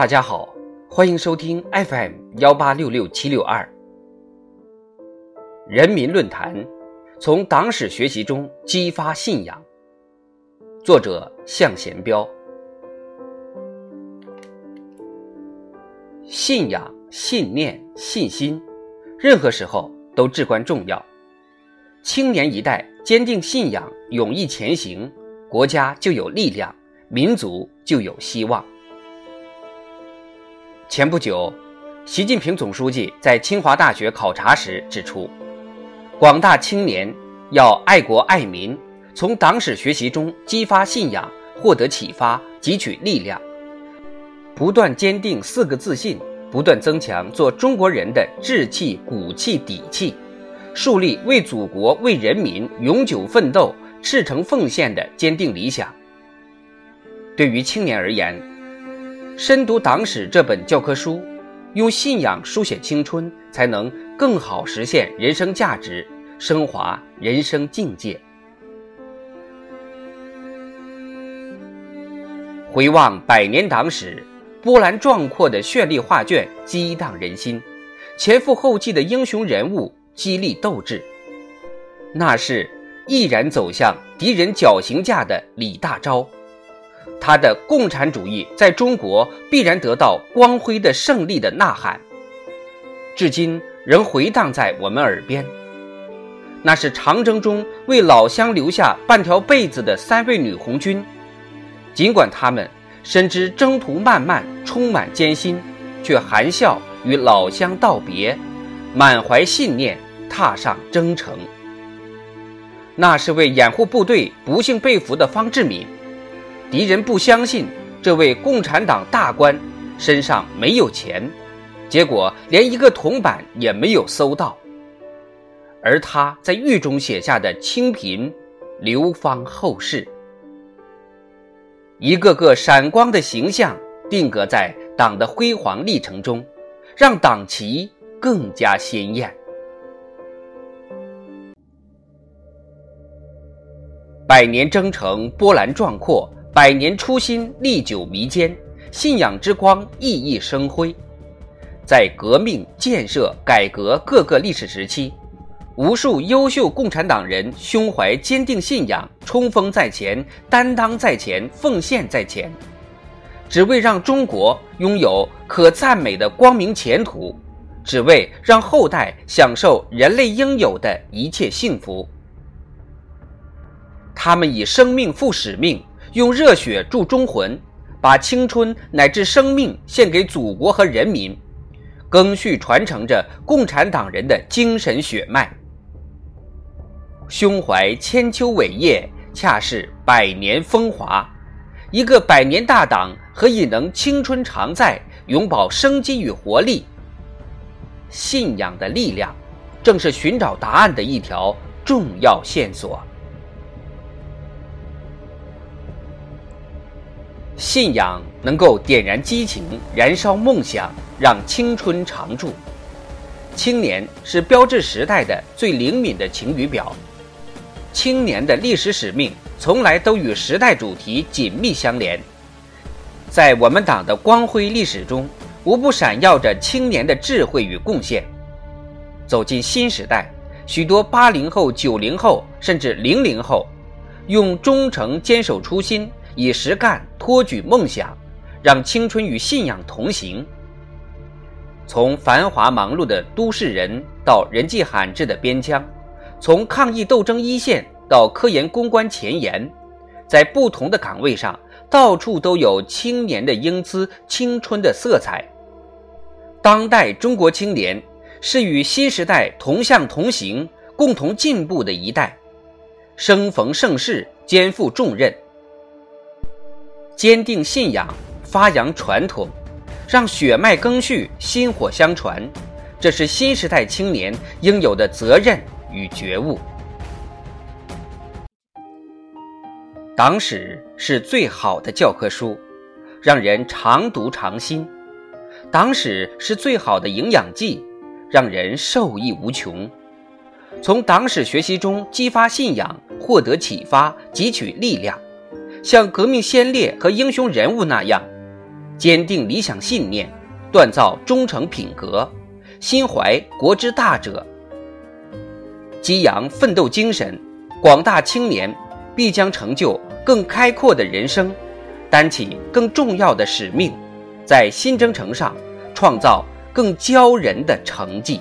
大家好，欢迎收听 FM 幺八六六七六二人民论坛，从党史学习中激发信仰。作者向贤彪。信仰、信念、信心，任何时候都至关重要。青年一代坚定信仰，勇毅前行，国家就有力量，民族就有希望。前不久，习近平总书记在清华大学考察时指出，广大青年要爱国爱民，从党史学习中激发信仰，获得启发，汲取力量，不断坚定四个自信，不断增强做中国人的志气、骨气、底气，树立为祖国、为人民永久奋斗、赤诚奉献的坚定理想。对于青年而言，深读党史这本教科书，用信仰书写青春，才能更好实现人生价值，升华人生境界。回望百年党史，波澜壮阔的绚丽画卷激荡人心，前赴后继的英雄人物激励斗志。那是毅然走向敌人绞刑架的李大钊。他的共产主义在中国必然得到光辉的胜利的呐喊，至今仍回荡在我们耳边。那是长征中为老乡留下半条被子的三位女红军，尽管他们深知征途漫漫，充满艰辛，却含笑与老乡道别，满怀信念踏上征程。那是为掩护部队不幸被俘的方志敏。敌人不相信这位共产党大官身上没有钱，结果连一个铜板也没有搜到。而他在狱中写下的清贫，流芳后世。一个个闪光的形象定格在党的辉煌历程中，让党旗更加鲜艳。百年征程波澜壮阔。百年初心历久弥坚，信仰之光熠熠生辉。在革命、建设、改革各个历史时期，无数优秀共产党人胸怀坚定信仰，冲锋在前，担当在前，奉献在前，只为让中国拥有可赞美的光明前途，只为让后代享受人类应有的一切幸福。他们以生命赴使命。用热血铸忠魂，把青春乃至生命献给祖国和人民，更续传承着共产党人的精神血脉。胸怀千秋伟业，恰是百年风华。一个百年大党何以能青春常在，永葆生机与活力？信仰的力量，正是寻找答案的一条重要线索。信仰能够点燃激情，燃烧梦想，让青春常驻。青年是标志时代的最灵敏的晴雨表，青年的历史使命从来都与时代主题紧密相连。在我们党的光辉历史中，无不闪耀着青年的智慧与贡献。走进新时代，许多八零后、九零后甚至零零后，用忠诚坚守初心。以实干托举梦想，让青春与信仰同行。从繁华忙碌的都市人到人迹罕至的边疆，从抗疫斗争一线到科研攻关前沿，在不同的岗位上，到处都有青年的英姿、青春的色彩。当代中国青年是与新时代同向同行、共同进步的一代，生逢盛世，肩负重任。坚定信仰，发扬传统，让血脉更续，薪火相传，这是新时代青年应有的责任与觉悟。党史是最好的教科书，让人常读常新；党史是最好的营养剂，让人受益无穷。从党史学习中激发信仰，获得启发，汲取力量。像革命先烈和英雄人物那样，坚定理想信念，锻造忠诚品格，心怀国之大者，激扬奋斗精神，广大青年必将成就更开阔的人生，担起更重要的使命，在新征程上创造更骄人的成绩。